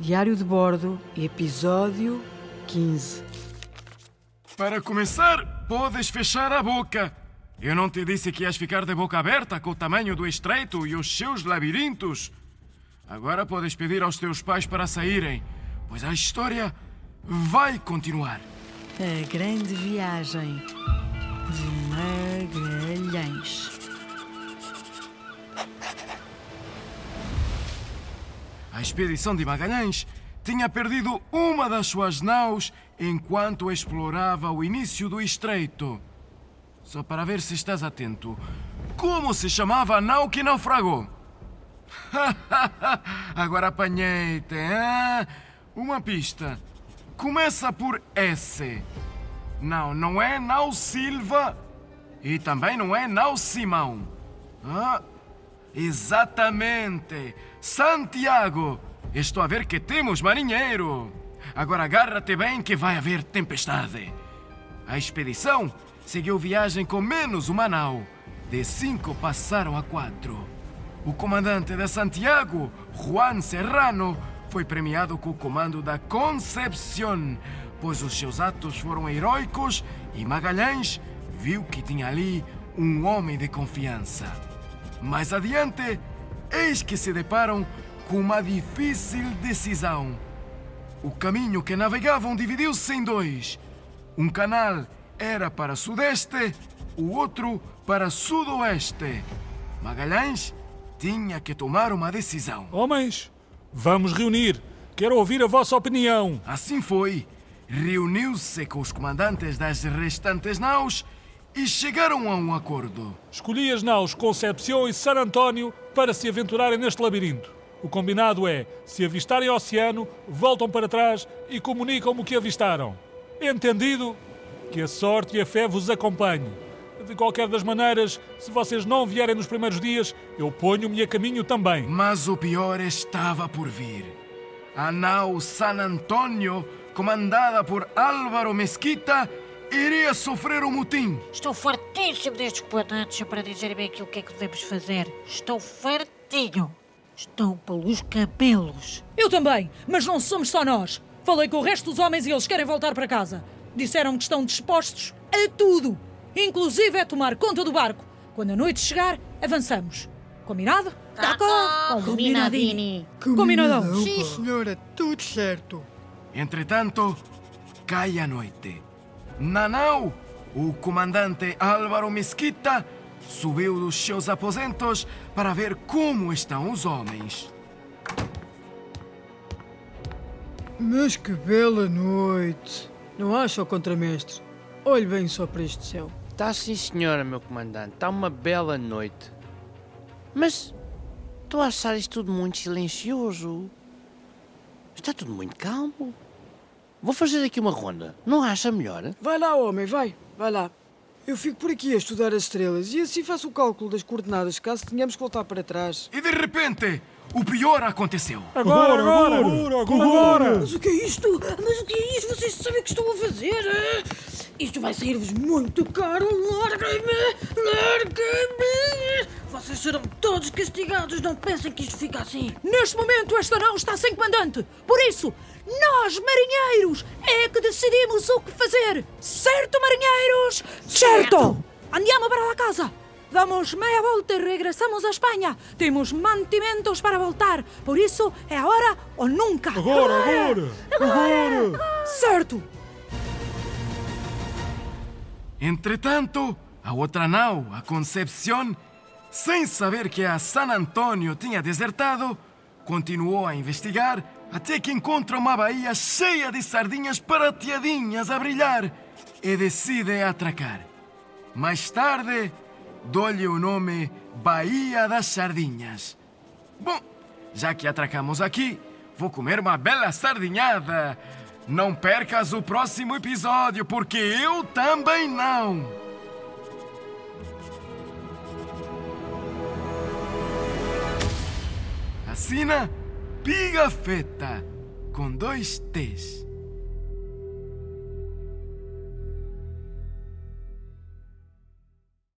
Diário de Bordo, episódio 15. Para começar, podes fechar a boca. Eu não te disse que ias ficar de boca aberta com o tamanho do estreito e os seus labirintos. Agora podes pedir aos teus pais para saírem, pois a história vai continuar. A grande viagem de Magalhães. A expedição de Magalhães tinha perdido uma das suas naus enquanto explorava o início do estreito. Só para ver se estás atento. Como se chamava a nau que naufragou? Agora apanhei-te? Uma pista. Começa por S. Não, não é Nau Silva e também não é Nau Simão. Ah, exatamente. Santiago. Estou a ver que temos marinheiro. Agora agarra-te bem que vai haver tempestade. A expedição seguiu viagem com menos uma nau. De cinco passaram a quatro. O comandante de Santiago, Juan Serrano, foi premiado com o comando da Concepción, pois os seus atos foram heróicos e Magalhães viu que tinha ali um homem de confiança. Mais adiante, eis que se deparam com uma difícil decisão. O caminho que navegavam dividiu-se em dois. Um canal era para sudeste, o outro para sudoeste. Magalhães tinha que tomar uma decisão. Homens, vamos reunir. Quero ouvir a vossa opinião. Assim foi. Reuniu-se com os comandantes das restantes naus e chegaram a um acordo. Escolhi as naus Concepción e San António para se aventurarem neste labirinto. O combinado é, se avistarem o oceano, voltam para trás e comunicam-me o que avistaram. Entendido? Que a sorte e a fé vos acompanhe. De qualquer das maneiras, se vocês não vierem nos primeiros dias, eu ponho-me a caminho também. Mas o pior estava por vir. A nau San Antonio, comandada por Álvaro Mesquita, iria sofrer um mutim. Estou fartíssimo destes comandantes para dizerem aquilo que é que devemos fazer. Estou fartinho. Estão pelos cabelos. Eu também, mas não somos só nós. Falei com o resto dos homens e eles querem voltar para casa. Disseram que estão dispostos a tudo, inclusive a tomar conta do barco. Quando a noite chegar, avançamos. Combinado? D'accord. Combinadini. Combinadão. Sim, senhora, tudo certo. Entretanto, cai a noite. Na nau, o comandante Álvaro Mesquita subiu dos seus aposentos para ver como estão os homens. Mas que bela noite. Não acha, contramestre? Olhe bem só para este céu. Tá sim, senhora, meu comandante. Está uma bela noite. Mas estou a achar isto tudo muito silencioso. Está tudo muito calmo. Vou fazer aqui uma ronda. Não acha melhor? Vai lá, homem, vai. Vai lá. Eu fico por aqui a estudar as estrelas e assim faço o cálculo das coordenadas caso tenhamos que voltar para trás. E de repente, o pior aconteceu. Agora, agora, agora, agora. Mas o que é isto? Mas o que é isto? Vocês sabem o que estão a fazer? Isto vai sair-vos muito caro. Larguem-me! Larguem-me! Serão todos castigados. Não pensem que isto fica assim. Neste momento, esta nau está sem comandante. Por isso, nós, marinheiros, é que decidimos o que fazer. Certo, marinheiros? Certo! Andiamo para a casa. Damos meia volta e regressamos a Espanha. Temos mantimentos para voltar. Por isso, é agora ou nunca. Agora, agora. Agora. Certo! Entretanto, a outra nau, a Concepción, sem saber que a San Antonio tinha desertado, continuou a investigar até que encontra uma baía cheia de sardinhas prateadinhas a brilhar e decide atracar. Mais tarde, dou-lhe o nome Baía das Sardinhas. Bom, já que atracamos aqui, vou comer uma bela sardinhada. Não percas o próximo episódio, porque eu também não. Assina Pigafetta, com dois T's.